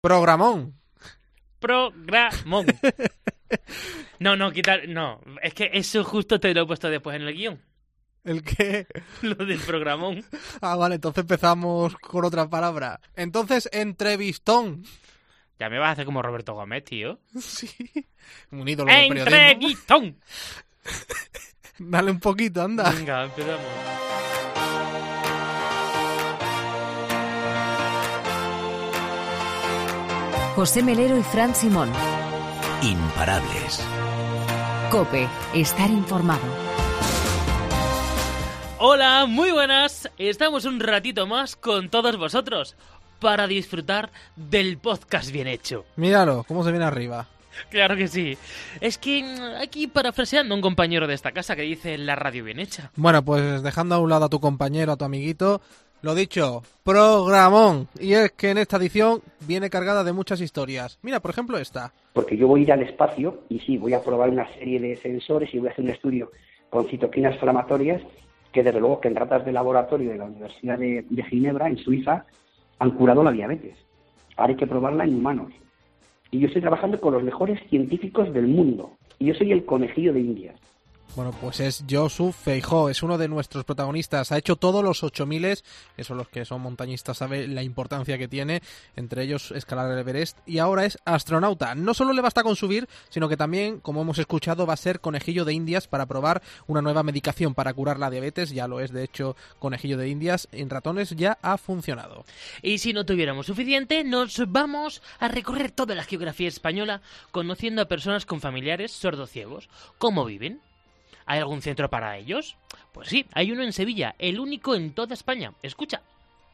Programón. Programón. No, no, quitar. No, es que eso justo te lo he puesto después en el guion. ¿El qué? Lo del programón. Ah, vale, entonces empezamos con otra palabra. Entonces, entrevistón. Ya me vas a hacer como Roberto Gómez, tío. Sí. Un ídolo del periodismo. ¡Entrevistón! Dale un poquito, anda. Venga, empezamos. José Melero y Fran Simón. Imparables. Cope, estar informado. Hola, muy buenas. Estamos un ratito más con todos vosotros para disfrutar del podcast bien hecho. Míralo, cómo se viene arriba. Claro que sí. Es que mm, aquí parafraseando a un compañero de esta casa que dice la radio bien hecha. Bueno, pues dejando a un lado a tu compañero, a tu amiguito, lo dicho, programón. Y es que en esta edición viene cargada de muchas historias. Mira, por ejemplo, esta. porque yo voy a ir al espacio y sí, voy a probar una serie de sensores y voy a hacer un estudio con citoquinas inflamatorias que desde luego que en ratas de laboratorio de la Universidad de, de Ginebra, en Suiza, han curado la diabetes. Ahora hay que probarla en humanos. Y yo estoy trabajando con los mejores científicos del mundo. Y yo soy el conejillo de Indias. Bueno, pues es Josu Feijó, es uno de nuestros protagonistas. Ha hecho todos los 8000, eso los que son montañistas saben la importancia que tiene, entre ellos escalar el Everest, y ahora es astronauta. No solo le basta con subir, sino que también, como hemos escuchado, va a ser conejillo de Indias para probar una nueva medicación para curar la diabetes, ya lo es de hecho conejillo de Indias, en ratones ya ha funcionado. Y si no tuviéramos suficiente, nos vamos a recorrer toda la geografía española conociendo a personas con familiares sordociegos. ¿Cómo viven? ¿Hay algún centro para ellos? Pues sí, hay uno en Sevilla, el único en toda España. Escucha.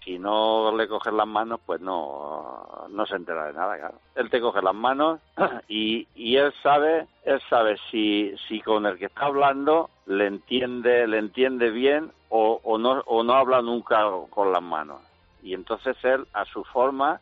si no le coges las manos, pues no, no se entera de nada, claro. Él te coge las manos y, y él sabe, él sabe si, si con el que está hablando le entiende, le entiende bien o, o no, o no habla nunca con las manos. Y entonces él, a su forma,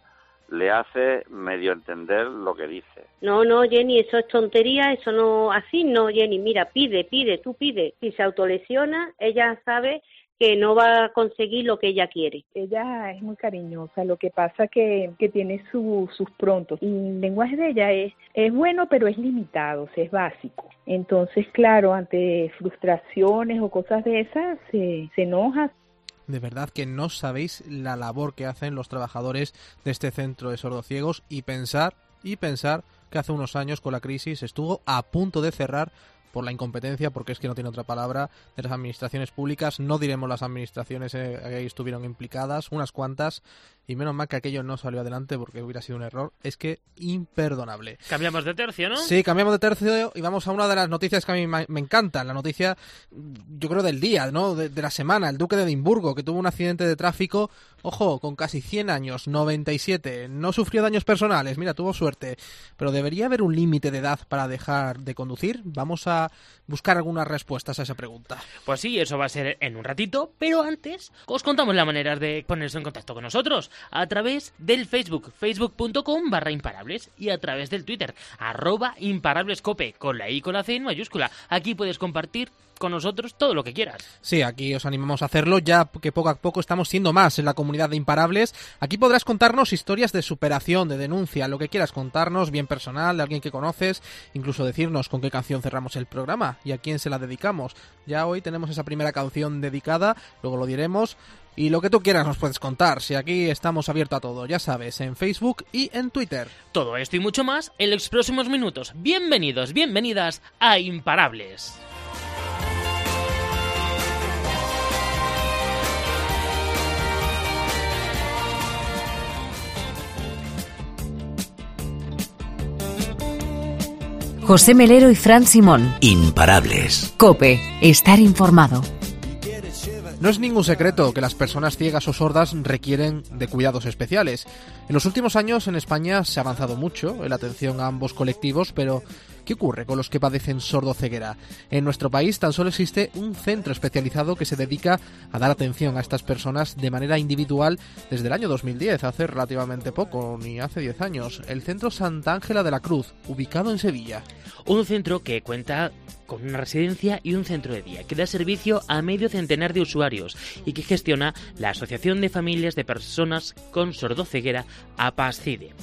le hace medio entender lo que dice. No, no, Jenny, eso es tontería, eso no, así no, Jenny, mira, pide, pide, tú pide. Si se autolesiona, ella sabe que no va a conseguir lo que ella quiere. Ella es muy cariñosa, lo que pasa que, que tiene su- sus prontos. Y el lenguaje de ella es, es bueno, pero es limitado, o sea, es básico. Entonces, claro, ante frustraciones o cosas de esas, se, se enoja, De verdad que no sabéis la labor que hacen los trabajadores de este centro de sordociegos y pensar, y pensar que hace unos años con la crisis estuvo a punto de cerrar por la incompetencia, porque es que no tiene otra palabra, de las administraciones públicas. No diremos las administraciones eh, que estuvieron implicadas, unas cuantas, y menos mal que aquello no salió adelante porque hubiera sido un error. Es que imperdonable. Cambiamos de tercio, ¿no? Sí, cambiamos de tercio y vamos a una de las noticias que a mí me encantan. La noticia, yo creo, del día, ¿no? De, de la semana. El duque de Edimburgo, que tuvo un accidente de tráfico, ojo, con casi 100 años, 97. No sufrió daños personales, mira, tuvo suerte. Pero ¿debería haber un límite de edad para dejar de conducir? Vamos a buscar algunas respuestas a esa pregunta. Pues sí, eso va a ser en un ratito, pero antes os contamos la manera de ponerse en contacto con nosotros a través del Facebook, facebook.com barra imparables y a través del Twitter, arroba imparablescope, con la I con la C en mayúscula. Aquí puedes compartir con nosotros todo lo que quieras. Sí, aquí os animamos a hacerlo, ya que poco a poco estamos siendo más en la comunidad de imparables. Aquí podrás contarnos historias de superación, de denuncia, lo que quieras contarnos, bien personal, de alguien que conoces, incluso decirnos con qué canción cerramos el programa y a quién se la dedicamos. Ya hoy tenemos esa primera canción dedicada, luego lo diremos. Y lo que tú quieras nos puedes contar, si aquí estamos abiertos a todo, ya sabes, en Facebook y en Twitter. Todo esto y mucho más en los próximos minutos. Bienvenidos, bienvenidas a Imparables. José Melero y Fran Simón. Imparables. Cope, estar informado. No es ningún secreto que las personas ciegas o sordas requieren de cuidados especiales. En los últimos años en España se ha avanzado mucho en la atención a ambos colectivos, pero ¿Qué ocurre con los que padecen sordoceguera? En nuestro país tan solo existe un centro especializado que se dedica a dar atención a estas personas de manera individual desde el año 2010, hace relativamente poco, ni hace 10 años, el Centro Santa Ángela de la Cruz, ubicado en Sevilla. Un centro que cuenta con una residencia y un centro de día, que da servicio a medio centenar de usuarios y que gestiona la Asociación de Familias de Personas con Sordoceguera, APASCIDE.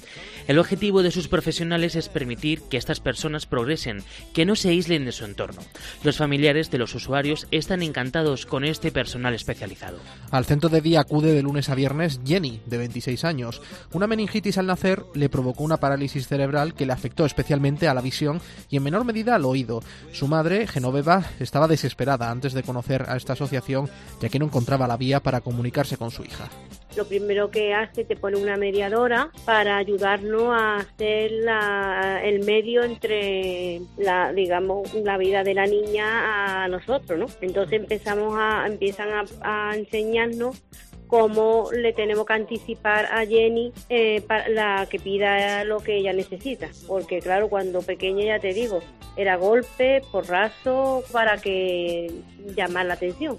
El objetivo de sus profesionales es permitir que estas personas progresen, que no se aíslen de su entorno. Los familiares de los usuarios están encantados con este personal especializado. Al centro de día acude de lunes a viernes Jenny, de 26 años. Una meningitis al nacer le provocó una parálisis cerebral que le afectó especialmente a la visión y en menor medida al oído. Su madre, Genoveva, estaba desesperada antes de conocer a esta asociación ya que no encontraba la vía para comunicarse con su hija lo primero que hace te pone una mediadora para ayudarnos a hacer el medio entre la digamos la vida de la niña a nosotros no entonces empezamos a empiezan a enseñarnos cómo le tenemos que anticipar a Jenny eh, para la que pida lo que ella necesita. Porque claro, cuando pequeña ya te digo, era golpe, porrazo, para que llamar la atención.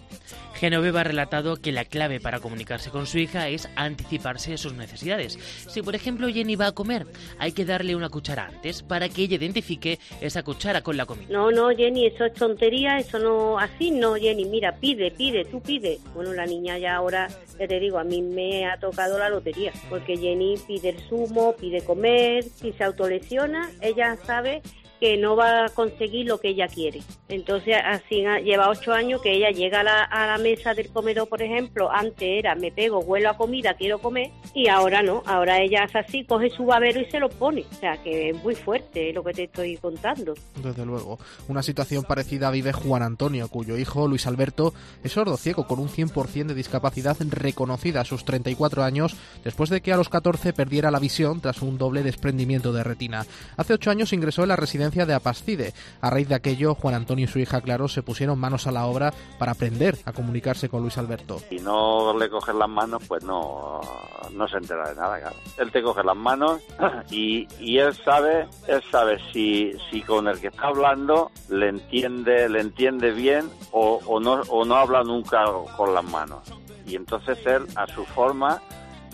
Genoveva ha relatado que la clave para comunicarse con su hija es anticiparse a sus necesidades. Si por ejemplo Jenny va a comer, hay que darle una cuchara antes para que ella identifique esa cuchara con la comida. No, no, Jenny, eso es tontería, eso no, así no, Jenny, mira, pide, pide, tú pide. Bueno, la niña ya ahora, ya te digo, a mí me ha tocado la lotería, porque Jenny pide el zumo, pide comer, si se autolesiona, ella sabe que no va a conseguir lo que ella quiere. Entonces, así lleva ocho años que ella llega a la, a la, mesa del comedor, por ejemplo, antes era me pego, huelo a comida, quiero comer, y ahora no, ahora ella hace así, coge su babero y se lo pone. O sea, que es muy fuerte lo que te estoy contando. Desde luego. Una situación parecida vive Juan Antonio, cuyo hijo, Luis Alberto, es sordo ciego con un 100% de discapacidad reconocida a sus 34 años, después de que a los 14 perdiera la visión tras un doble desprendimiento de retina. Hace ocho años ingresó en la residencia de Apascide. A raíz de aquello, Juan Antonio y su hija Claro se pusieron manos a la obra para aprender a comunicarse con Luis Alberto. Si no le coges las manos, pues no, no se entera de nada, claro. Él te coge las manos y, y él sabe, él sabe si, si con el que está hablando le entiende, le entiende bien o, o no, o no habla nunca con las manos. Y entonces él, a su forma,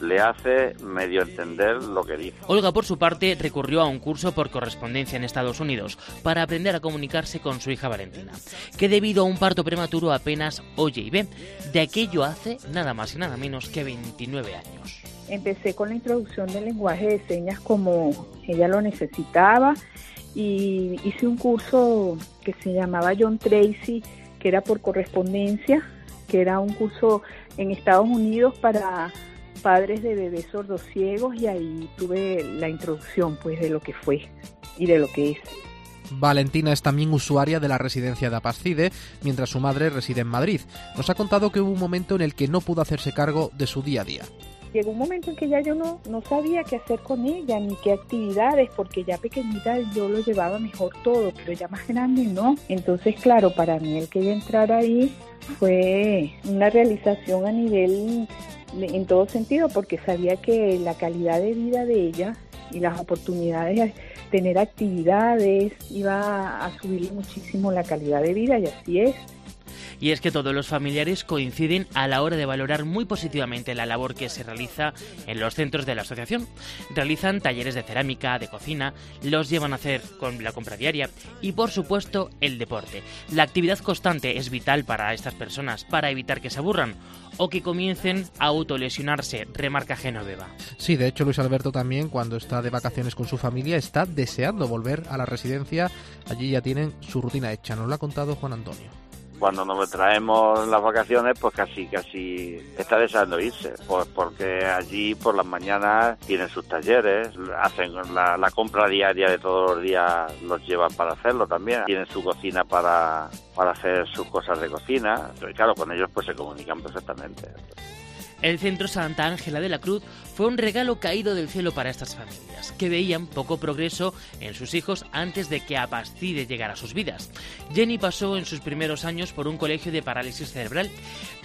le hace medio entender lo que dice. Olga, por su parte, recurrió a un curso por correspondencia en Estados Unidos para aprender a comunicarse con su hija Valentina, que debido a un parto prematuro apenas oye y ve. De aquello hace nada más y nada menos que 29 años. Empecé con la introducción del lenguaje de señas como ella lo necesitaba y hice un curso que se llamaba John Tracy, que era por correspondencia, que era un curso en Estados Unidos para padres de bebés sordos ciegos y ahí tuve la introducción pues de lo que fue y de lo que es. Valentina es también usuaria de la residencia de Apascide, mientras su madre reside en Madrid. Nos ha contado que hubo un momento en el que no pudo hacerse cargo de su día a día. Llegó un momento en que ya yo no, no sabía qué hacer con ella, ni qué actividades, porque ya pequeñita yo lo llevaba mejor todo, pero ya más grande no. Entonces, claro, para mí el que ella entrara ahí fue una realización a nivel en todo sentido, porque sabía que la calidad de vida de ella y las oportunidades de tener actividades iba a subir muchísimo la calidad de vida y así es y es que todos los familiares coinciden a la hora de valorar muy positivamente la labor que se realiza en los centros de la asociación. Realizan talleres de cerámica, de cocina, los llevan a hacer con la compra diaria y por supuesto el deporte. La actividad constante es vital para estas personas para evitar que se aburran o que comiencen a autolesionarse, remarca Genoveva. Sí, de hecho Luis Alberto también cuando está de vacaciones con su familia está deseando volver a la residencia. Allí ya tienen su rutina hecha, nos lo ha contado Juan Antonio cuando nos traemos las vacaciones, pues casi, casi está deseando irse, pues porque allí por las mañanas tienen sus talleres, hacen la, la compra diaria de todos los días, los llevan para hacerlo también, tienen su cocina para, para hacer sus cosas de cocina, y claro, con ellos pues se comunican perfectamente. El Centro Santa Ángela de la Cruz fue un regalo caído del cielo para estas familias, que veían poco progreso en sus hijos antes de que Apastide llegara a sus vidas. Jenny pasó en sus primeros años por un colegio de parálisis cerebral,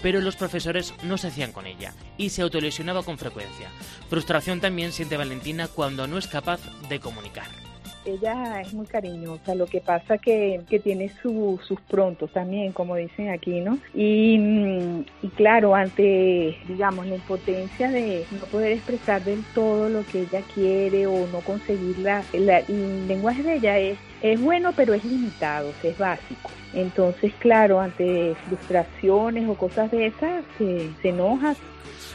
pero los profesores no se hacían con ella y se autolesionaba con frecuencia. Frustración también siente Valentina cuando no es capaz de comunicar. Ella es muy cariñosa, lo que pasa que, que tiene sus prontos también, como dicen aquí, ¿no? Y, mm, y claro, ante, digamos, la impotencia de no poder expresar del todo lo que ella quiere o no conseguirla, el lenguaje de ella es, es bueno, pero es limitado, es básico. Entonces, claro, ante frustraciones o cosas de esas, se enoja,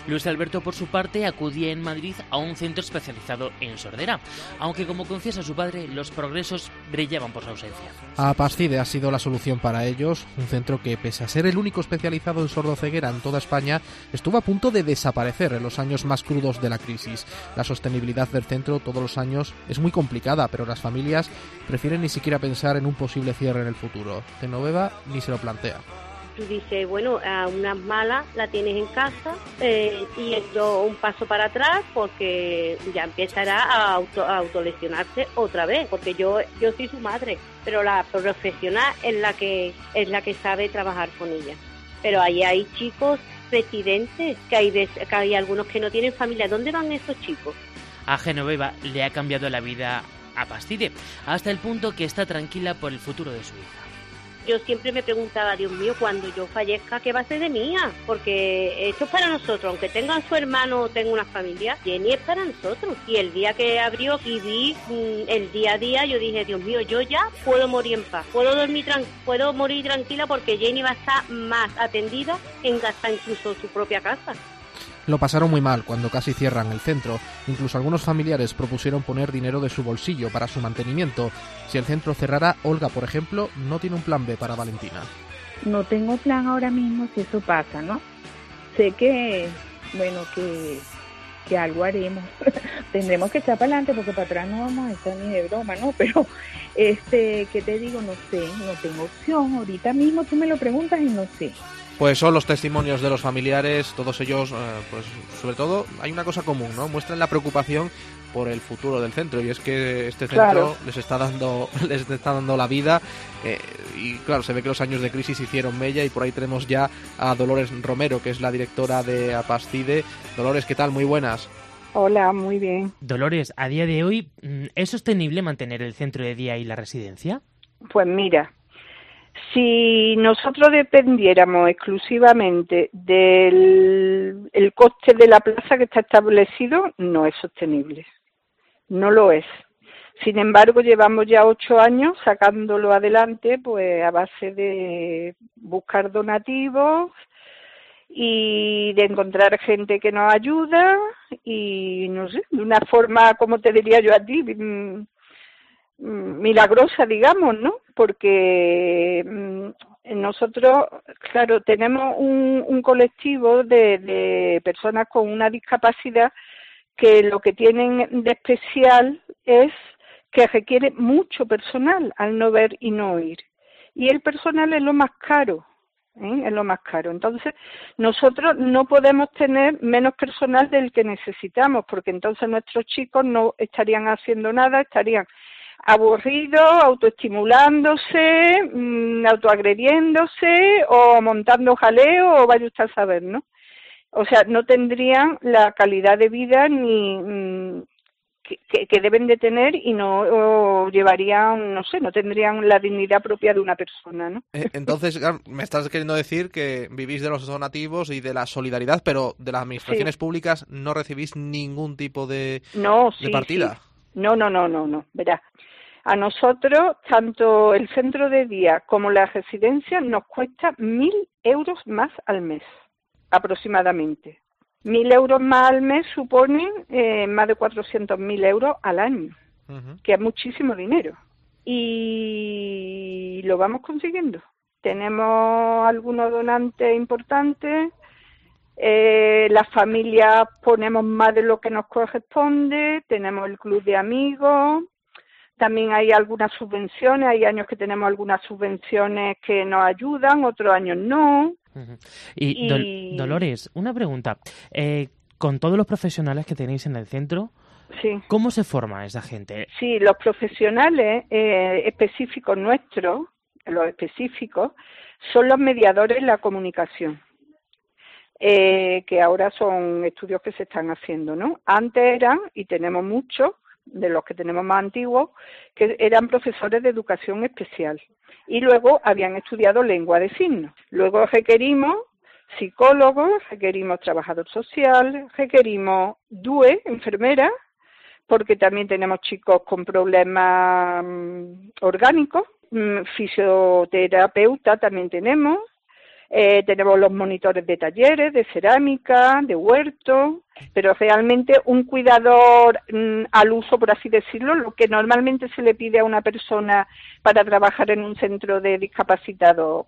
Luis Alberto, por su parte, acudía en Madrid a un centro especializado en sordera, aunque como confiesa su padre, los progresos brillaban por su ausencia. Apascide ha sido la solución para ellos, un centro que, pese a ser el único especializado en sordoceguera en toda España, estuvo a punto de desaparecer en los años más crudos de la crisis. La sostenibilidad del centro todos los años es muy complicada, pero las familias prefieren ni siquiera pensar en un posible cierre en el futuro. Genoveva ni se lo plantea tú dices, bueno, a unas malas la tienes en casa eh, y esto un paso para atrás porque ya empezará a, auto, a autolesionarse otra vez, porque yo yo soy su madre, pero la profesional es la que es la que sabe trabajar con ella. Pero ahí hay chicos residentes, que hay, que hay algunos que no tienen familia. ¿Dónde van esos chicos? A Genoveva le ha cambiado la vida a Pastide, hasta el punto que está tranquila por el futuro de su hija yo siempre me preguntaba, Dios mío, cuando yo fallezca, ¿qué va a ser de mía? Porque esto es para nosotros, aunque tengan su hermano o tenga una familia, Jenny es para nosotros. Y el día que abrió y vi mm, el día a día, yo dije, Dios mío, yo ya puedo morir en paz, puedo dormir puedo morir tranquila porque Jenny va a estar más atendida en hasta incluso su propia casa. Lo pasaron muy mal cuando casi cierran el centro. Incluso algunos familiares propusieron poner dinero de su bolsillo para su mantenimiento. Si el centro cerrara, Olga, por ejemplo, no tiene un plan B para Valentina. No tengo plan ahora mismo si eso pasa, ¿no? Sé que, bueno, que, que algo haremos. Tendremos que echar para adelante porque para atrás no vamos a estar ni de broma, ¿no? Pero, este, ¿qué te digo? No sé, no tengo opción. Ahorita mismo tú me lo preguntas y no sé pues son los testimonios de los familiares, todos ellos, eh, pues sobre todo hay una cosa común, ¿no? Muestran la preocupación por el futuro del centro y es que este centro les está dando les está dando la vida eh, y claro se ve que los años de crisis hicieron mella y por ahí tenemos ya a Dolores Romero que es la directora de Apastide Dolores qué tal muy buenas Hola, muy bien. Dolores, a día de hoy, mm, ¿es sostenible mantener el centro de día y la residencia? Pues mira, si nosotros dependiéramos exclusivamente del el coste de la plaza que está establecido, no es sostenible. No lo es. Sin embargo, llevamos ya ocho años sacándolo adelante, pues a base de buscar donativos y de encontrar gente que nos ayuda y no sé, de una forma, como te diría yo a ti, Mm, milagrosa, digamos, ¿no? Porque mm, nosotros, claro, tenemos un, un colectivo de, de personas con una discapacidad que lo que tienen de especial es que requiere mucho personal al no ver y no oír. Y el personal es lo más caro, ¿eh? es lo más caro. Entonces, nosotros no podemos tener menos personal del que necesitamos, porque entonces nuestros chicos no estarían haciendo nada, estarían aburrido, autoestimulándose, mm, autoagrediéndose o montando jaleo o vaya usted a saber, ¿no? O sea, no tendrían la calidad de vida ni mm, que, deben de tener y no llevarían, no sé, no tendrían la dignidad propia de una persona, ¿no? Eh, entonces, me estás queriendo decir que vivís de los donativos y de la solidaridad, pero de las administraciones públicas no recibís ningún tipo de, no, de partida. No, no, no, no, no. Verá, a nosotros, tanto el centro de día como la residencia nos cuesta mil euros más al mes, aproximadamente. Mil euros más al mes suponen eh, más de cuatrocientos mil euros al año, que es muchísimo dinero. Y lo vamos consiguiendo. Tenemos algunos donantes importantes, eh, las familias ponemos más de lo que nos corresponde, tenemos el club de amigos, también hay algunas subvenciones, hay años que tenemos algunas subvenciones que nos ayudan, otros años no. Y, Dolores, una pregunta. Eh, con todos los profesionales que tenéis en el centro, ¿cómo se forma esa gente? Sí, los profesionales eh, específicos nuestros, los específicos, son los mediadores en la comunicación. Eh, que ahora son estudios que se están haciendo, ¿no? Antes eran, y tenemos muchos, de los que tenemos más antiguos, que eran profesores de educación especial. Y luego habían estudiado lengua de signos. Luego requerimos psicólogos, requerimos trabajador social, requerimos DUE, enfermera, porque también tenemos chicos con problemas mm, orgánicos, mm, fisioterapeuta también tenemos, eh, tenemos los monitores de talleres, de cerámica, de huerto, pero realmente un cuidador mm, al uso, por así decirlo, lo que normalmente se le pide a una persona para trabajar en un centro de discapacitados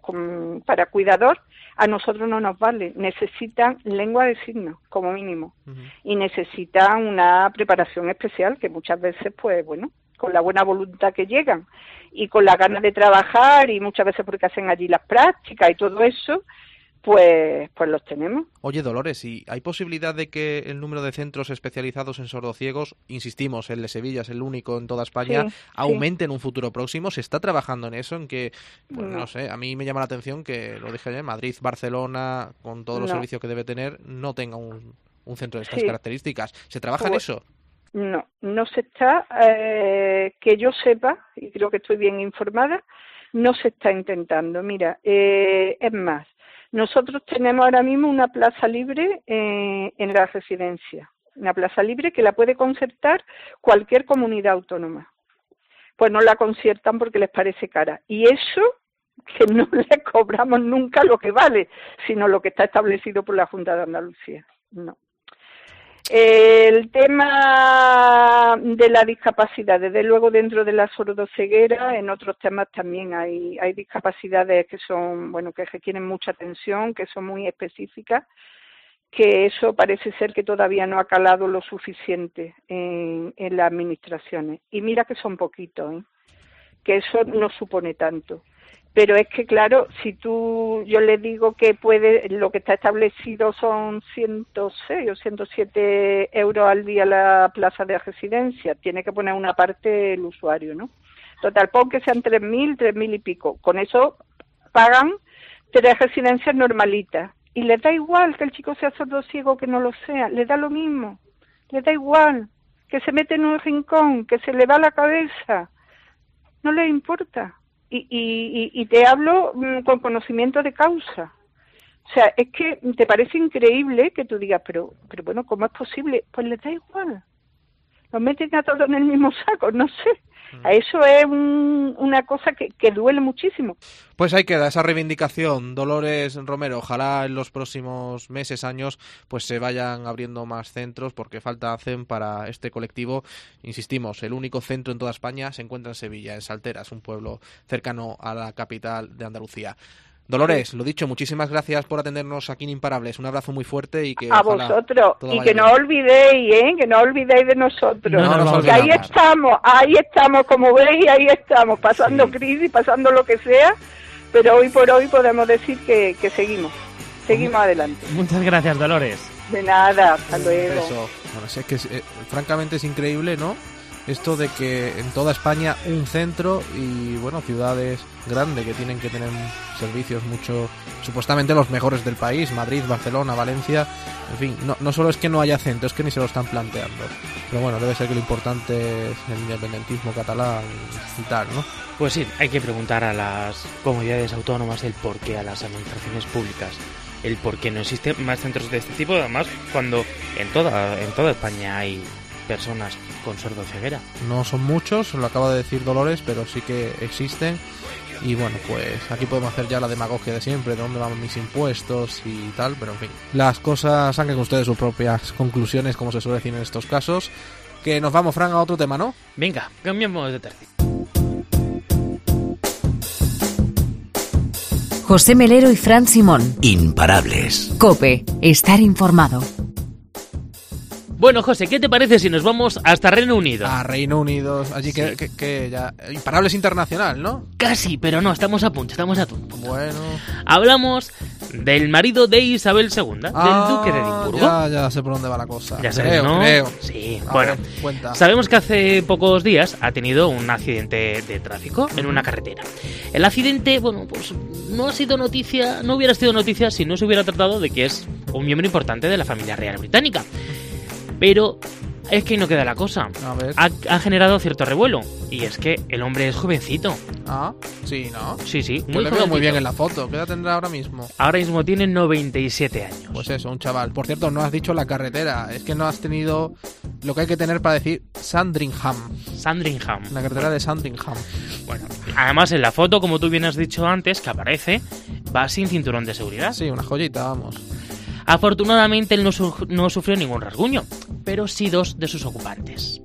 para cuidador, a nosotros no nos vale. Necesitan lengua de signos, como mínimo, y necesitan una preparación especial que muchas veces, pues bueno, con la buena voluntad que llegan y con la ganas de trabajar y muchas veces porque hacen allí las prácticas y todo eso, pues, pues los tenemos. Oye, Dolores, ¿y hay posibilidad de que el número de centros especializados en sordociegos, insistimos, el de Sevilla es el único en toda España, aumente en un futuro próximo? ¿Se está trabajando en eso? En que, pues no. sé, a mí me llama la atención que, lo dije ayer, Madrid, Barcelona, con todos los servicios que debe tener, no tenga un, centro de estas características. ¿Se trabaja en pues eso? No, no se está, eh, que yo sepa, y creo que estoy bien informada, no se está intentando. Mira, eh, es más, nosotros tenemos ahora mismo una plaza libre eh, en la residencia, una plaza libre que la puede concertar cualquier comunidad autónoma. Pues no la conciertan porque les parece cara. Y eso que no le cobramos nunca lo que vale, sino lo que está establecido por la Junta de Andalucía. No. El tema de la discapacidad, desde luego dentro de la sordoceguera, en otros temas también hay, hay discapacidades que son, bueno, que requieren mucha atención, que son muy específicas, que eso parece ser que todavía no ha calado lo suficiente en, las administraciones. Y mira que son poquitos, ¿eh? que eso no supone tanto pero es que claro, si tú, yo le digo que puede, lo que está establecido son 106 o 107 euros al día la plaza de residencia, tiene que poner una parte el usuario, ¿no? Total, pon que sean 3.000, 3.000 y pico, con eso pagan tres residencias normalitas. Y le da igual que el chico sea sordo ciego que no lo sea, le da lo mismo, le da igual. Que se mete en un rincón, que se le va la cabeza, no le importa y, y, y te hablo mm, con conocimiento de causa. O sea, es que te parece increíble que tú digas, pero, pero bueno, ¿cómo es posible? Pues les da igual. Los meten a todos en el mismo saco, no sé. Mm. Eso es una cosa que, que, duele muchísimo. Pues ahí queda esa reivindicación, Dolores Romero. Ojalá en los próximos meses, años, pues se vayan abriendo más centros, porque falta hacen para este colectivo. Insistimos, el único centro en toda España se encuentra en Sevilla, en Salteras, un pueblo cercano a la capital de Andalucía. Dolores, lo dicho, muchísimas gracias por atendernos aquí en Imparables. Un abrazo muy fuerte y que. A vosotros. Y que no olvidéis, ¿eh? Que no olvidéis de nosotros. No, que ahí estamos, ahí estamos, como veis, ahí estamos, pasando crisis, pasando lo que sea. Pero hoy por hoy podemos decir que, que seguimos. Seguimos adelante. Muchas gracias, Dolores. De nada, hasta luego. Bueno, es que eh, francamente es increíble, ¿no? Esto de que en toda España un centro y bueno, ciudades grandes que tienen que tener servicios mucho, supuestamente los mejores del país, Madrid, Barcelona, Valencia, en fin, no, no solo es que no haya centro, es que ni se lo están planteando. Pero bueno, debe ser que lo importante es el independentismo catalán y tal, ¿no? Pues sí, hay que preguntar a las comunidades autónomas el por qué a las administraciones públicas el por qué no existen más centros de este tipo, además cuando en toda, en toda España hay personas con sordoceguera. No son muchos, lo acaba de decir Dolores, pero sí que existen. Y bueno, pues aquí podemos hacer ya la demagogia de siempre, de dónde van mis impuestos y tal, pero en fin. Las cosas saquen ustedes sus propias conclusiones, como se suele decir en estos casos. Que nos vamos, Fran, a otro tema, ¿no? Venga, cambiamos de tercio. José Melero y Fran Simón. Imparables. Cope, estar informado. Bueno, José, ¿qué te parece si nos vamos hasta Reino Unido? A Reino Unido, allí que, que, ya... Imparables internacional, ¿no? Casi, pero no, estamos a punto, estamos a punto. Bueno... Hablamos del marido de Isabel II, del ah, duque de Edimburgo. Ya, ya sé por dónde va la cosa. Ya sabes, ¿no? Creo. Sí, bueno. sabemos que hace pocos días ha tenido un accidente de tráfico en una carretera. El accidente, bueno, pues no ha sido noticia, no hubiera sido noticia si no se hubiera tratado de que es un miembro importante de la familia real británica. Pero es que no queda la cosa. Ha, ha, generado cierto revuelo. Y es que el hombre es jovencito. Ah, sí, ¿no? Sí, sí. Muy Yo le veo muy bien en la foto. ¿Qué edad tendrá ahora mismo? Ahora mismo tiene 97 años. Pues eso, un chaval. Por cierto, no has dicho la carretera. Es que no has tenido lo que hay que tener para decir Sandringham. Sandringham. La carretera de Sandringham. Bueno, además en la foto, como tú bien has dicho antes, que aparece, va sin cinturón de seguridad. Sí, una joyita, vamos. Afortunadamente él no, no sufrió ningún rasguño, pero sí dos de sus ocupantes.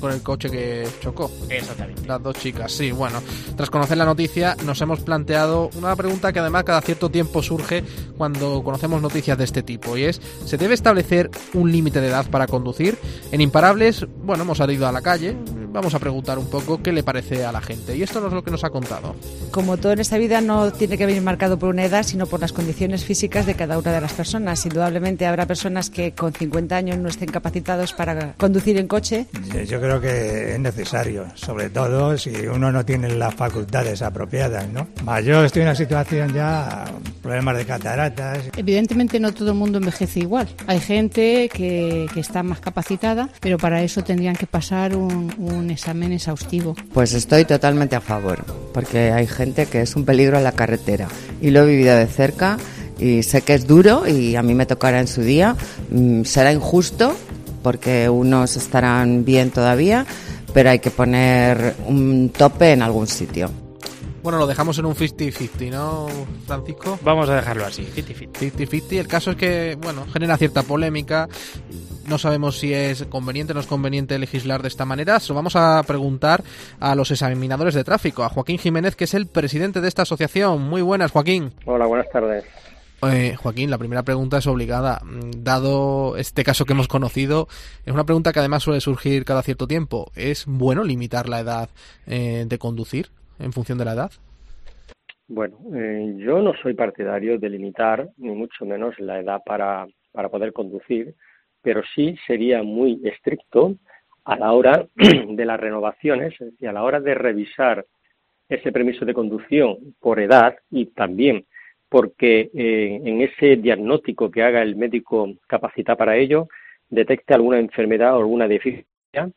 Por el coche que chocó. Exactamente. Las dos chicas, sí. Bueno, tras conocer la noticia, nos hemos planteado una pregunta que además cada cierto tiempo surge cuando conocemos noticias de este tipo. Y es, ¿se debe establecer un límite de edad para conducir? En Imparables, bueno, hemos salido a la calle. Vamos a preguntar un poco qué le parece a la gente. Y esto no es lo que nos ha contado. Como todo en esta vida no tiene que venir marcado por una edad, sino por las condiciones físicas de cada una de las personas. Indudablemente habrá personas que con 50 años no estén capacitados para conducir en coche yo creo que es necesario, sobre todo si uno no tiene las facultades apropiadas, ¿no? yo estoy en una situación ya, problemas de cataratas. Evidentemente no todo el mundo envejece igual. Hay gente que, está más capacitada, pero para eso tendrían que pasar un, un examen exhaustivo. Pues estoy totalmente a favor, porque hay gente que es un peligro en la carretera y lo he vivido de cerca y sé que es duro y a mí me tocará en su día. Mm, será injusto, porque unos estarán bien todavía, pero hay que poner un tope en algún sitio. Bueno, lo dejamos en un 50-50, ¿no, Francisco? Vamos a dejarlo así, 50-50. 50-50. El caso es que, bueno, genera cierta polémica. No sabemos si es conveniente o no es conveniente legislar de esta manera. Se lo vamos a preguntar a los examinadores de tráfico, a Joaquín Jiménez, que es el presidente de esta asociación. Muy buenas, Joaquín. Hola, buenas tardes. Eh, Joaquín, la primera pregunta es obligada. Dado este caso que hemos conocido, es una pregunta que además suele surgir cada cierto tiempo. ¿Es bueno limitar la edad eh, de conducir en función de la edad? Bueno, eh, yo no soy partidario de limitar, ni mucho menos la edad para, para poder conducir, pero sí sería muy estricto a la hora de las renovaciones, es decir, a la hora de revisar ese permiso de conducción por edad y también porque eh, en ese diagnóstico que haga el médico capacitado para ello, detecte alguna enfermedad o alguna deficiencia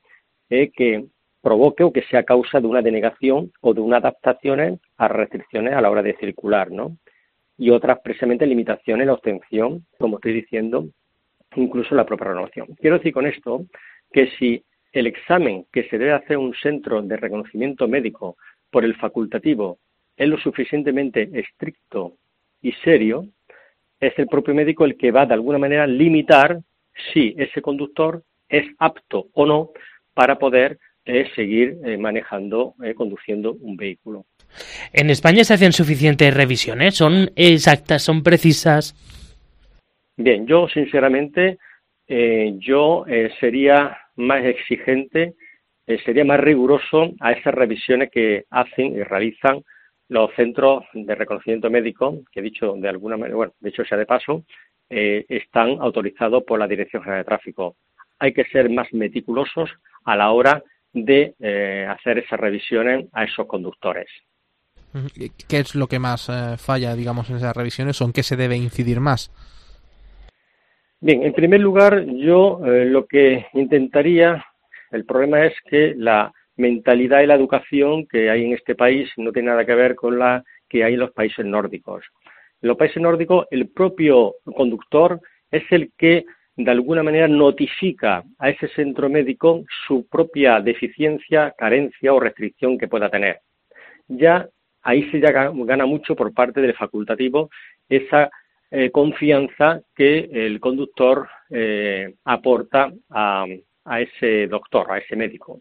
eh, que provoque o que sea causa de una denegación o de una adaptación a restricciones a la hora de circular, ¿no? Y otras precisamente limitaciones en la obtención, como estoy diciendo, incluso la propia renovación. Quiero decir con esto que si el examen que se debe hacer un centro de reconocimiento médico por el facultativo es lo suficientemente estricto y serio, es el propio médico el que va de alguna manera a limitar si ese conductor es apto o no para poder eh, seguir eh, manejando, eh, conduciendo un vehículo. ¿En España se hacen suficientes revisiones? ¿Son exactas, son precisas? Bien, yo sinceramente yo sería más exigente, sería más riguroso a esas revisiones que hacen y realizan los centros de reconocimiento médico, que he dicho de alguna manera, bueno, de hecho sea de paso, eh, están autorizados por la Dirección General de Tráfico. Hay que ser más meticulosos a la hora de eh, hacer esas revisiones a esos conductores. ¿Qué es lo que más eh, falla, digamos, en esas revisiones o en qué se debe incidir más? Bien, en primer lugar, yo lo que intentaría, el problema es que la mentalidad y la educación que hay en este país no tiene nada que ver con la que hay en los países nórdicos. En los países nórdicos, el propio conductor es el que de alguna manera notifica a ese centro médico su propia deficiencia, carencia o restricción que pueda tener. Ya ahí se gana mucho por parte del facultativo esa eh, confianza que el conductor eh, aporta a, ese doctor, a ese médico.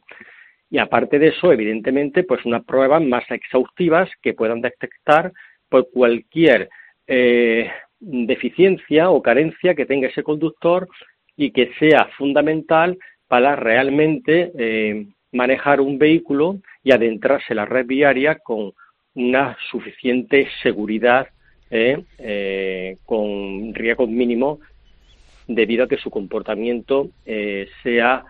Y aparte de eso, evidentemente, pues unas pruebas más exhaustivas que puedan detectar por cualquier eh, deficiencia o carencia que tenga ese conductor y que sea fundamental para realmente eh, manejar un vehículo y adentrarse en la red viaria con una suficiente seguridad, eh, con riesgo mínimo, debido a que su comportamiento sea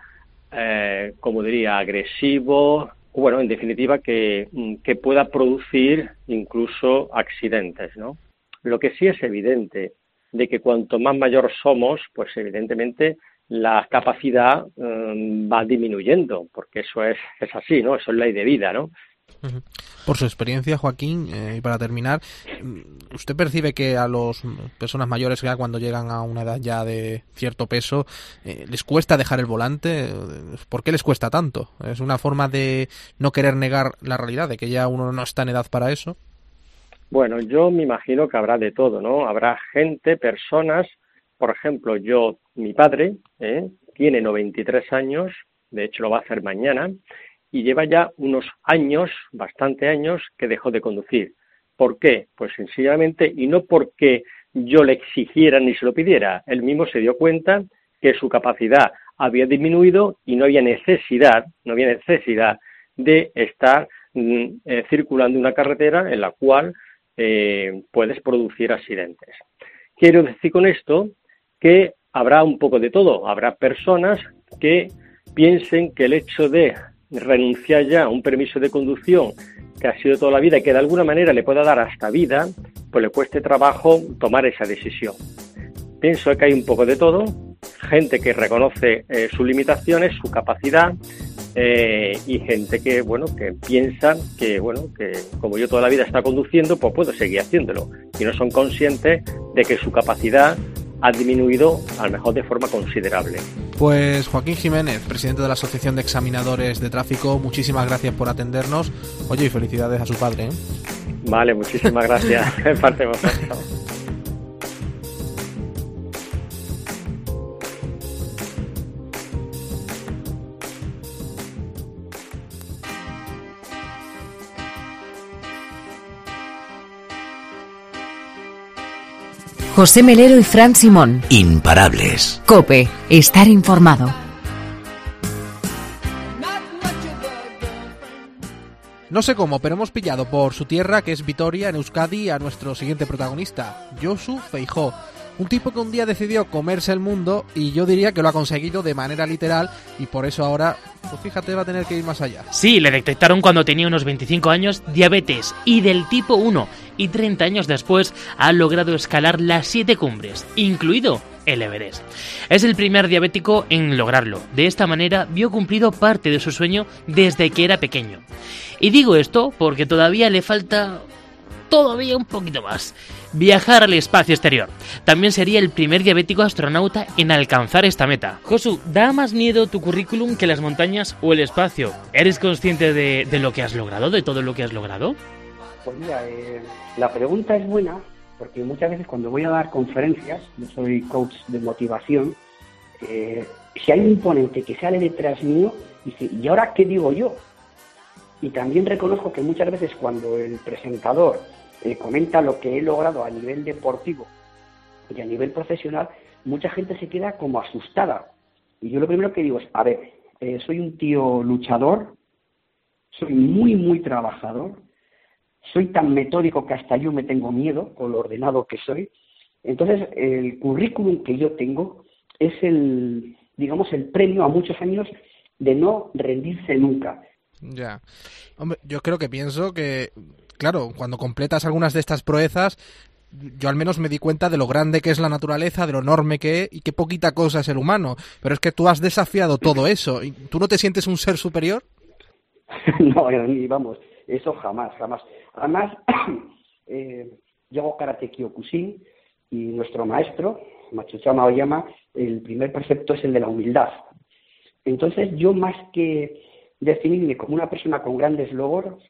eh, como diría, agresivo, bueno, en definitiva, que, que pueda producir incluso accidentes, ¿no? Lo que sí es evidente de que cuanto más mayor somos, pues evidentemente la capacidad mm, va disminuyendo, porque eso es, es así, ¿no? Eso es ley de vida, ¿no? Por su experiencia, Joaquín, eh, y para terminar, mm, ¿usted percibe que a las personas mayores ya cuando llegan a una edad ya de cierto peso eh, les cuesta dejar el volante? ¿Por qué les cuesta tanto? ¿Es una forma de no querer negar la realidad, de que ya uno no está en edad para eso? Bueno, yo me imagino que habrá de todo, ¿no? Habrá gente, personas, por ejemplo, yo, mi padre, ¿eh? tiene 93 años, de hecho lo va a hacer mañana, y lleva ya unos años, bastante años, que dejó de conducir. ¿Por qué? Pues sencillamente, y no porque yo le exigiera ni se lo pidiera, él mismo se dio cuenta que su capacidad había disminuido y no había necesidad, no había necesidad de estar mm, eh, circulando una carretera en la cual eh, puedes producir accidentes. Quiero decir con esto que habrá un poco de todo. Habrá personas que piensen que el hecho de renunciar ya a un permiso de conducción que ha sido toda la vida y que de alguna manera le pueda dar hasta vida, pues le cueste trabajo tomar esa decisión. Pienso que hay un poco de todo, gente que reconoce eh, sus limitaciones, su capacidad, eh, y gente que bueno que piensa que bueno que como yo toda la vida está conduciendo pues puedo seguir haciéndolo y no son conscientes de que su capacidad ha disminuido a lo mejor de forma considerable. Pues Joaquín Jiménez, presidente de la Asociación de Examinadores de Tráfico, muchísimas gracias por atendernos. Oye, y felicidades a su padre. ¿eh? Vale, muchísimas gracias. parte José Melero y Fran Simón. Imparables. Cope, estar informado. No sé cómo, pero hemos pillado por su tierra, que es Vitoria, en Euskadi, a nuestro siguiente protagonista, Josu Feijó. Un tipo que un día decidió comerse el mundo y yo diría que lo ha conseguido de manera literal y por eso ahora, pues fíjate, va a tener que ir más allá. Sí, le detectaron cuando tenía unos 25 años diabetes y del tipo 1 y 30 años después ha logrado escalar las 7 cumbres, incluido el Everest. Es el primer diabético en lograrlo. De esta manera vio cumplido parte de su sueño desde que era pequeño. Y digo esto porque todavía le falta todavía un poquito más. Viajar al espacio exterior. También sería el primer diabético astronauta en alcanzar esta meta. Josu, ¿da más miedo tu currículum que las montañas o el espacio? ¿Eres consciente de, lo que has logrado, de todo lo que has logrado? Pues mira, eh, la pregunta es buena porque muchas veces cuando voy a dar conferencias, yo soy coach de motivación, eh, si hay un ponente que sale detrás mío, dice, ¿y ahora qué digo yo? Y también reconozco que muchas veces cuando el presentador eh, comenta lo que he logrado a nivel deportivo y a nivel profesional, mucha gente se queda como asustada. Y yo lo primero que digo es, a ver, eh, soy un tío luchador, soy muy, muy trabajador, soy tan metódico que hasta yo me tengo miedo con lo ordenado que soy. Entonces, el currículum que yo tengo es el, digamos, el premio a muchos años de no rendirse nunca. Ya. Hombre, yo creo que pienso que claro, cuando completas algunas de estas proezas, yo al menos me di cuenta de lo grande que es la naturaleza, de lo enorme que es y qué poquita cosa es el humano. Pero es que tú has desafiado todo eso. ¿Tú no te sientes un ser superior? no, vamos, eso jamás, jamás. Además, eh, yo hago karate kyokushin y nuestro maestro, Machuchama Oyama, el primer precepto es el de la humildad. Entonces, yo más que definirme como una persona con grandes logros,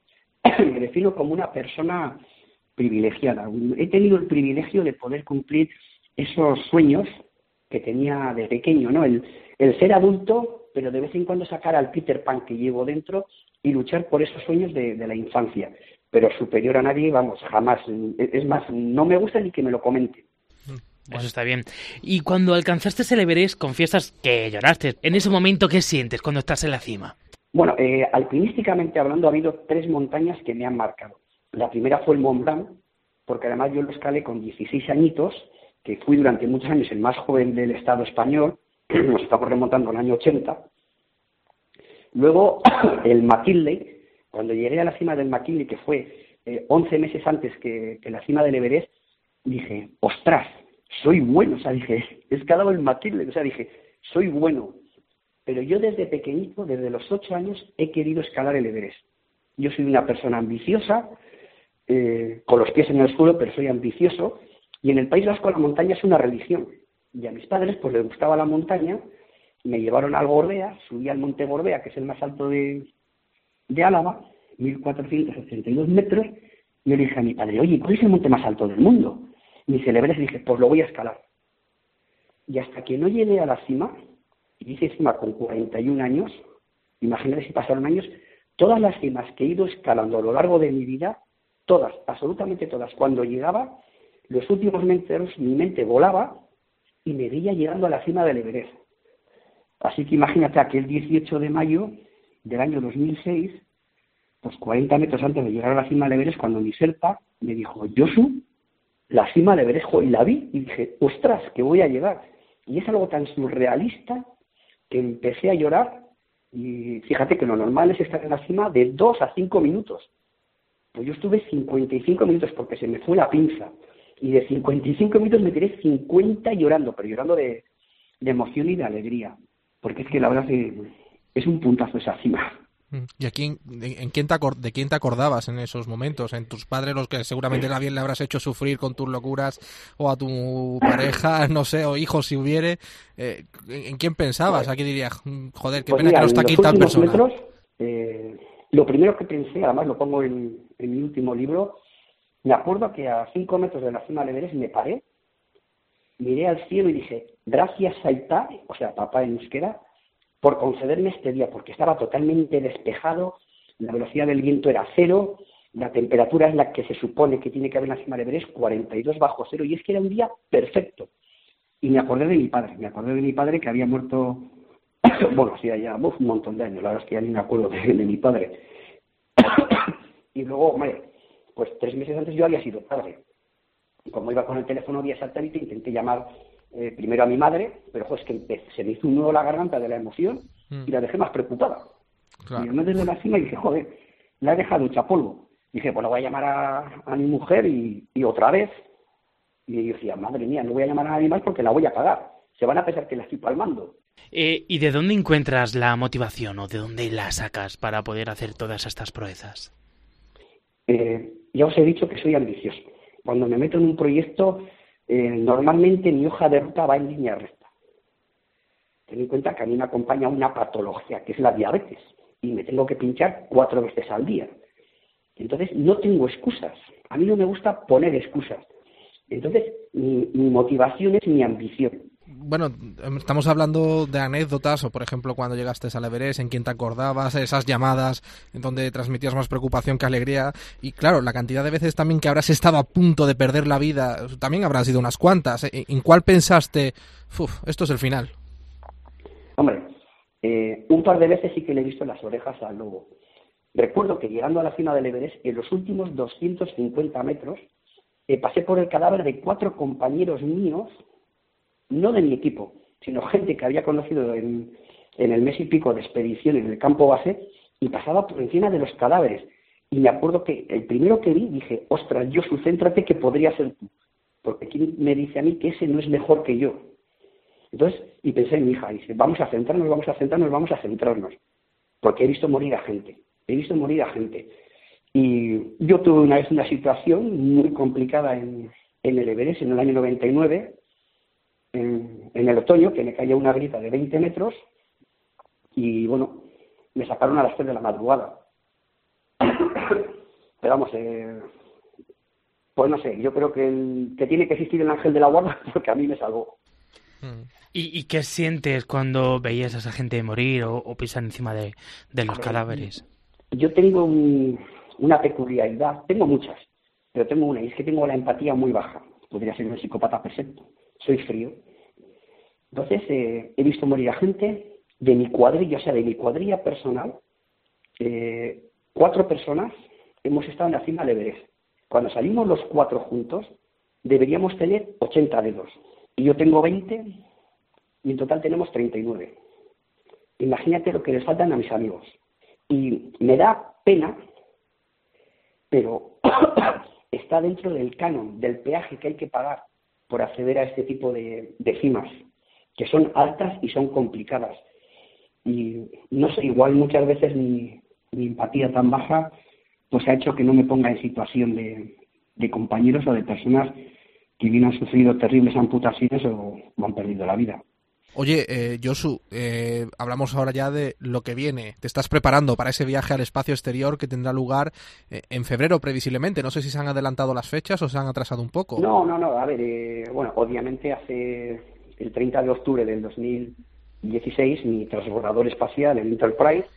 me defino como una persona privilegiada. He tenido el privilegio de poder cumplir esos sueños que tenía de pequeño, ¿no? El, ser adulto, pero de vez en cuando sacar al Peter Pan que llevo dentro y luchar por esos sueños de, la infancia. Pero superior a nadie, vamos, jamás. Es más, no me gusta ni que me lo comenten. Eso está bien. Y cuando alcanzaste el Everest, confiesas que lloraste. En ese momento, ¿qué sientes cuando estás en la cima? Bueno, eh, alpinísticamente hablando, ha habido tres montañas que me han marcado. La primera fue el Mont Blanc, porque además yo lo escalé con 16 añitos, que fui durante muchos años el más joven del Estado español, nos estamos remontando al año 80. Luego, el McKinley, cuando llegué a la cima del McKinley, que fue 11 eh, meses antes que, la cima del Everest, dije, ostras, soy bueno, o sea, dije, he escalado el McKinley, o sea, dije, soy bueno, pero yo desde pequeñito, desde los ocho años, he querido escalar el Everest. Yo soy una persona ambiciosa, eh, con los pies en el suelo, pero soy ambicioso, y en el País Vasco la montaña es una religión. Y a mis padres pues les gustaba la montaña, me llevaron al Gorbea, subí al Monte Gorbea, que es el más alto de, de Álava, 1482 metros, y le dije a mi padre, oye, ¿cuál es el monte más alto del mundo? Y me y dije, pues lo voy a escalar. Y hasta que no llegué a la cima, y hice cima con 41 años, imagínate si pasaron años, todas las cimas que he ido escalando a lo largo de mi vida, todas, absolutamente todas, cuando llegaba, los últimos metros mi mente volaba y me veía llegando a la cima del Everest. Así que imagínate aquel 18 de mayo del año 2006, pues 40 metros antes de llegar a la cima del Everest, cuando mi serpa me dijo, Josu, la cima del Everest, y la vi y dije, ostras, que voy a llegar. Y es algo tan surrealista que empecé a llorar y fíjate que lo normal es estar en la cima de 2 a 5 minutos. Pues yo estuve 55 minutos porque se me fue la pinza. Y de 55 minutos me tiré 50 llorando, pero llorando de, emoción y de alegría. Porque es que la verdad es, es un puntazo esa cima. Mm. ¿Y a quién, en, quién te de quién te acordabas en esos momentos? ¿En tus padres, los que seguramente también le habrás hecho sufrir con tus locuras? ¿O a tu pareja, no sé, o hijos si hubiere? Eh, ¿En quién pensabas? Aquí diría, mm, joder, qué pues pena que no está aquí tal persona. Metros, eh, lo primero que pensé, además lo pongo en, mi último libro, me acuerdo que a cinco metros de la cima de Everest me paré, miré al cielo y dije, gracias Saita, o sea, papá en euskera, por concederme este día, porque estaba totalmente despejado, la velocidad del viento era cero, la temperatura es la que se supone que tiene que haber en la cima de Everest, 42 bajo cero, y es que era un día perfecto. Y me acordé de mi padre, me acordé de mi padre que había muerto, bueno, hacía ya un montón de años, la verdad es que ya ni me acuerdo de, mi padre. y luego, hombre, pues tres meses antes yo había sido padre. Y como iba con el teléfono vía satélite, intenté llamar eh, primero a mi madre, pero es que se me hizo un nudo la garganta de la emoción y la dejé más preocupada. Y yo me desde la cima y dije, joder, la he dejado hecha polvo. dije, pues la voy a llamar a, mi mujer y, otra vez. Y yo decía, madre mía, no voy a llamar a nadie más porque la voy a cagar. Se van a pensar que la estoy palmando. Eh, ¿Y de dónde encuentras la motivación o de dónde la sacas para poder hacer todas estas proezas? Eh, ya os he dicho que soy ambicioso. Cuando me meto en un proyecto, eh, normalmente mi hoja de ruta va en línea recta. Ten en cuenta que a mí me acompaña una patología, que es la diabetes, y me tengo que pinchar cuatro veces al día. Entonces, no tengo excusas. A mí no me gusta poner excusas. Entonces, mi motivación es mi ambición bueno, em, estamos hablando de anécdotas, o por ejemplo cuando llegaste a Everest, en quién te acordabas, esas llamadas en donde transmitías más preocupación que alegría, y claro, la cantidad de veces también que habrás estado a punto de perder la vida, también habrán sido unas cuantas. ¿eh? ¿En cuál pensaste, Uf, esto es el final? Hombre, eh, un par de veces sí que le he visto las orejas al lobo. Recuerdo que llegando a la cima del Everest, en los últimos 250 metros, eh, pasé por el cadáver de cuatro compañeros míos no de mi equipo, sino gente que había conocido en, el mes y pico de expedición en el campo base y pasaba por encima de los cadáveres. Y me acuerdo que el primero que vi dije, ostras, yo céntrate que podría ser tú. Porque ¿quién me dice a mí que ese no es mejor que yo? Entonces, y pensé en mi hija, y dice, vamos a centrarnos, vamos a centrarnos, vamos a centrarnos. Porque he visto morir a gente, he visto morir a gente. Y yo tuve una vez una situación muy complicada en, en el Everest en el año 99, en, el otoño, que me caía una grita de 20 metros y bueno, me sacaron a las 3 de la madrugada. Pero vamos, eh, pues no sé, yo creo que, que tiene que existir el ángel de la guarda porque a mí me salvó. ¿Y, qué sientes cuando veías a esa gente morir o, pisar encima de, los cadáveres? Yo tengo una peculiaridad, tengo muchas, pero tengo una, y es que tengo la empatía muy baja. Podría ser un psicópata perfecto soy frío. Entonces, eh, he visto morir a gente de mi cuadrilla, o sea, de mi cuadrilla personal. Eh, cuatro personas hemos estado en la cima de Everest. Cuando salimos los cuatro juntos, deberíamos tener 80 dedos. Y yo tengo 20 y en total tenemos 39. Imagínate lo que les faltan a mis amigos. Y me da pena, pero está dentro del canon, del peaje que hay que pagar por acceder a este tipo de, cimas. Que son altas y son complicadas. Y no sé, igual muchas veces mi, mi empatía tan baja pues ha hecho que no me ponga en situación de, de compañeros o de personas que bien han sufrido terribles amputaciones o, han perdido la vida. Oye, eh, Josu, eh, hablamos ahora ya de lo que viene. Te estás preparando para ese viaje al espacio exterior que tendrá lugar eh, en febrero previsiblemente. No sé si se han adelantado las fechas o se han atrasado un poco. No, no, no. A ver, eh, bueno, obviamente hace el 30 de octubre del 2016 mi transbordador espacial, el Enterprise,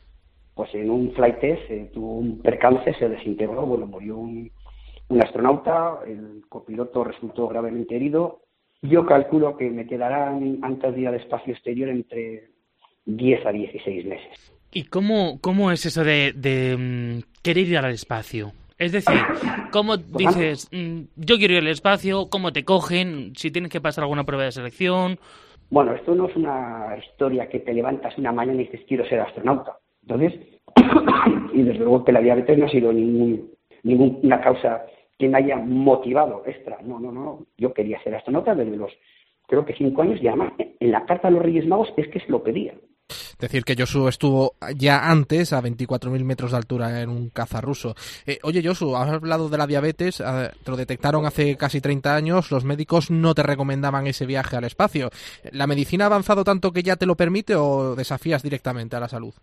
pues en un flight test eh, tuvo un percance, se desintegró, bueno, murió un, un astronauta, el copiloto resultó gravemente herido. Yo calculo que me quedarán antes de ir al espacio exterior entre 10 a 16 meses. ¿Y cómo, cómo es eso de, de mm, querer ir al espacio? Es decir, ¿cómo dices, mm, yo quiero ir al espacio? ¿Cómo te cogen? Si tienes que pasar alguna prueba de selección. Bueno, esto no es una historia que te levantas una mañana y dices quiero ser astronauta. Entonces, y desde luego que la diabetes no ha sido ningún, ninguna causa que me haya motivado extra. No, no, no. Yo quería ser astronauta desde los, creo que cinco años y además en la carta a los Reyes Magos es que se lo pedía. Decir que Josu estuvo ya antes a 24.000 metros de altura en un caza ruso. Eh, oye, Josu, has hablado de la diabetes, eh, te lo detectaron hace casi 30 años, los médicos no te recomendaban ese viaje al espacio. ¿La medicina ha avanzado tanto que ya te lo permite o desafías directamente a la salud?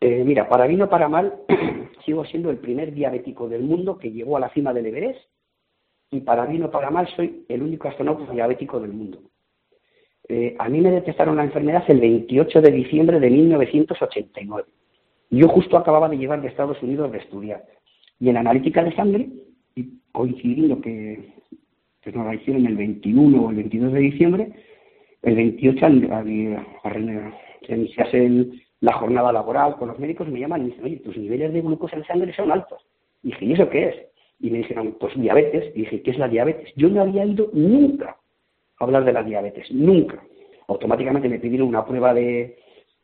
Eh, mira, para bien o para mal, sigo siendo el primer diabético del mundo que llegó a la cima del Everest y para bien o para mal soy el único astronauta diabético del mundo. Eh, a mí me detectaron la enfermedad el 28 de diciembre de 1989. Yo justo acababa de llegar de Estados Unidos de estudiar. Y en analítica de sangre, coincidiendo que, que nos la hicieron el 21 o el 22 de diciembre, el 28 al, al, al iniciarse el, la jornada laboral con los médicos, me llaman y dicen, oye, tus niveles de glucosa en sangre son altos. Y dije, ¿y eso qué es? Y me dijeron, pues diabetes. Dije, ¿qué es la diabetes? Yo no había ido nunca hablar de la diabetes, nunca. Automáticamente me pidieron una prueba de,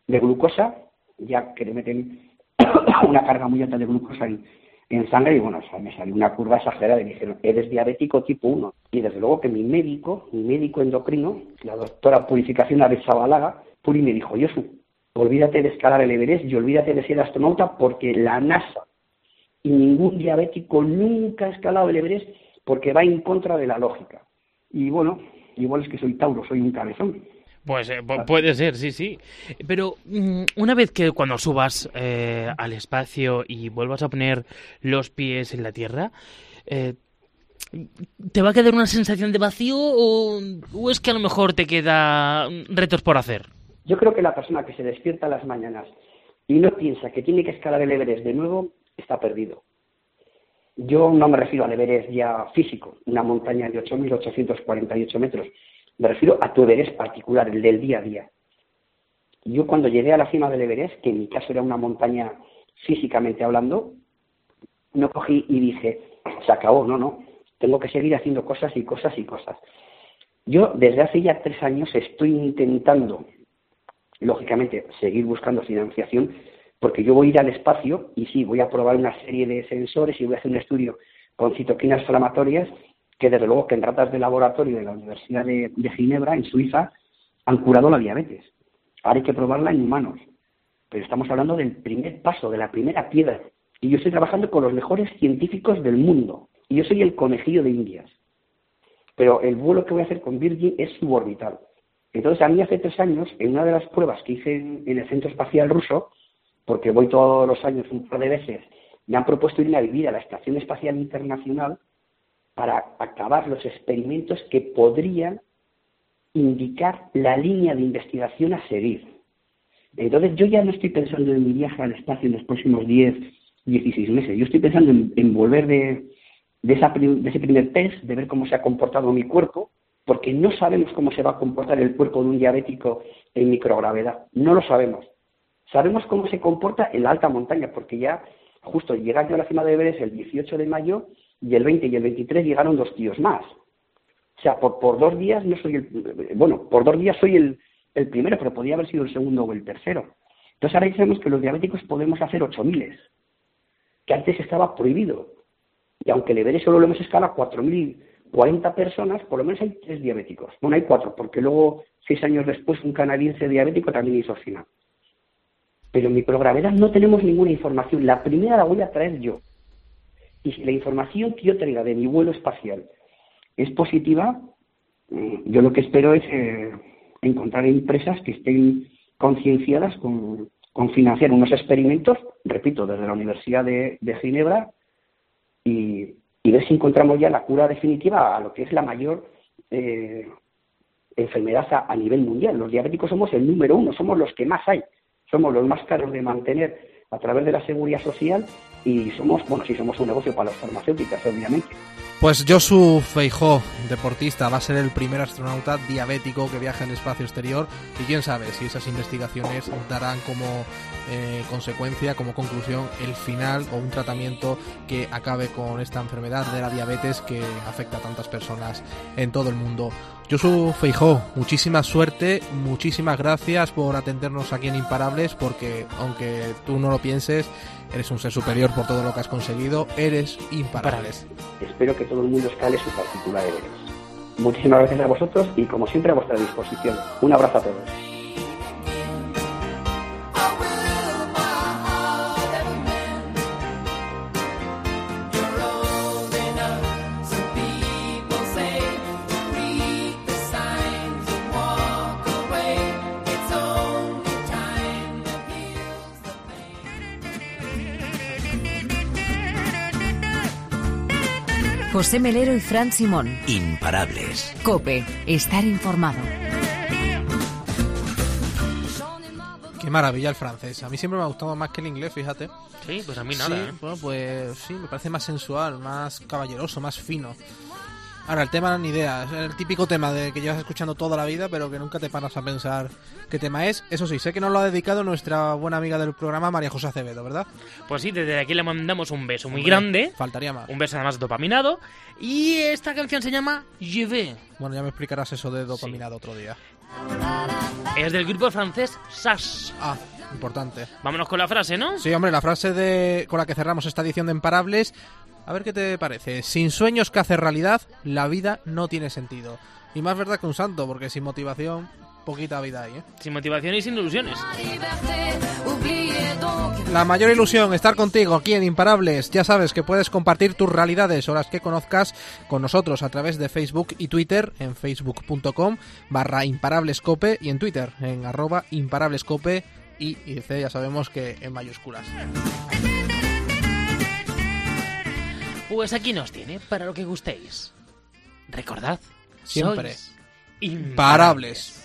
glucosa, ya que le meten una carga muy alta de glucosa en, sangre y bueno, me salió una curva exagerada y me dijeron, eres diabético tipo 1. Y desde luego que mi médico, mi médico endocrino, la doctora Purificación Aresabalaga, Puri me dijo, yo olvídate de escalar el Everest y olvídate de ser astronauta porque la NASA y ningún diabético nunca ha escalado el Everest porque va en contra de la lógica. Y bueno, igual es que soy Tauro, soy un cabezón. Pues eh, puede ser, sí, sí. Pero mm, una vez que cuando subas eh, al espacio y vuelvas a poner los pies en la Tierra, eh, ¿te va a quedar una sensación de vacío o, o es que a lo mejor te queda retos por hacer? Yo creo que la persona que se despierta las mañanas y no piensa que tiene que escalar el Everest de nuevo, está perdido. Yo no me refiero al Everest ya físico, una montaña de 8.848 metros. Me refiero a tu Everest particular, el del día a día. Yo cuando llegué a la cima del Everest, que en mi caso era una montaña físicamente hablando, no cogí y dije, se acabó, no, no, tengo que seguir haciendo cosas y cosas y cosas. Yo desde hace ya tres años estoy intentando lógicamente, seguir buscando financiación, porque yo voy a ir al espacio y sí, voy a probar una serie de sensores y voy a hacer un estudio con citoquinas inflamatorias que, desde luego, que en ratas de laboratorio de la Universidad de, Ginebra, en Suiza, han curado la diabetes. Ahora hay que probarla en humanos. Pero estamos hablando del primer paso, de la primera piedra. Y yo estoy trabajando con los mejores científicos del mundo. Y yo soy el conejillo de Indias. Pero el vuelo que voy a hacer con Virgin es suborbital. Entonces, a mí hace tres años, en una de las pruebas que hice en, el Centro Espacial Ruso, porque voy todos los años un par de veces, me han propuesto irme a vivir a la Estación Espacial Internacional para acabar los experimentos que podrían indicar la línea de investigación a seguir. Entonces, yo ya no estoy pensando en mi viaje al espacio en los próximos 10, 16 meses. Yo estoy pensando en, volver de, de, de ese primer test, de ver cómo se ha comportado mi cuerpo, porque no sabemos cómo se va a comportar el cuerpo de un diabético en microgravedad. No lo sabemos. Sabemos cómo se comporta en la alta montaña, porque ya justo llegaron a la cima de Everest el 18 de mayo y el 20 y el 23 llegaron dos tíos más. O sea, por, por dos días no soy el, bueno, por dos días soy el, el primero, pero podría haber sido el segundo o el tercero. Entonces ahora sabemos que los diabéticos podemos hacer 8.000, que antes estaba prohibido. Y aunque el Everest solo lo hemos escalado 4.000 40 personas, por lo menos hay tres diabéticos. Bueno, hay cuatro, porque luego, seis años después, un canadiense diabético también hizo final. Pero en microgravedad no tenemos ninguna información. La primera la voy a traer yo. Y si la información que yo traiga de mi vuelo espacial es positiva, mm, yo lo que espero es eh, encontrar empresas que estén concienciadas con, financiar unos experimentos, repito, desde la Universidad de, Ginebra, y, ver si encontramos ya la cura definitiva a lo que es la mayor eh, enfermedad a, nivel mundial. Los diabéticos somos el número uno, somos los que más hay, somos los más caros de mantener a través de la seguridad social y somos, bueno, sí somos un negocio para las farmacéuticas, obviamente. Pues Josu Feijó, deportista, va a ser el primer astronauta diabético que viaja en el espacio exterior y quién sabe si esas investigaciones darán como eh, consecuencia, como conclusión, el final o un tratamiento que acabe con esta enfermedad de la diabetes que afecta a tantas personas en todo el mundo. Josu Feijó, muchísima suerte, muchísimas gracias por atendernos aquí en Imparables, porque aunque tú no lo pienses, eres un ser superior por todo lo que has conseguido, eres imparables. Espero que todo el mundo escale su particular deberes. Muchísimas gracias a vosotros y como siempre a vuestra disposición. Un abrazo a todos. José Melero y Fran Simón. Imparables. Cope, estar informado. Qué maravilla el francés. A mí siempre me ha gustado más que el inglés, fíjate. Sí, pues a mí nada. ¿eh? bueno, pues sí, me parece más sensual, más caballeroso, más fino. Ahora, el tema ni idea, es el típico tema de que llevas escuchando toda la vida, pero que nunca te paras a pensar qué tema es. Eso sí, sé que nos lo ha dedicado nuestra buena amiga del programa, María José Acevedo, ¿verdad? Pues sí, desde aquí le mandamos un beso muy grande. Faltaría más. Un beso además dopaminado. Y esta canción se llama Je vais. Bueno, ya me explicarás eso de dopaminado otro día. Es del grupo francés SAS. Ah, importante. Vámonos con la frase, ¿no? Sí, hombre, la frase de con la que cerramos esta edición de Imparables a ver qué te parece. Sin sueños que hacer realidad, la vida no tiene sentido. Y más verdad que un santo, porque sin motivación, poquita vida hay, ¿eh? Sin motivación y sin ilusiones. La mayor ilusión, estar contigo aquí en Imparables. Ya sabes que puedes compartir tus realidades o las que conozcas con nosotros a través de Facebook y Twitter en facebook.com barra imparablescope y en Twitter en arroba imparablescope y, y ya sabemos que en mayúsculas. Pues aquí nos tiene, para lo que gustéis. Recordad, siempre imparables.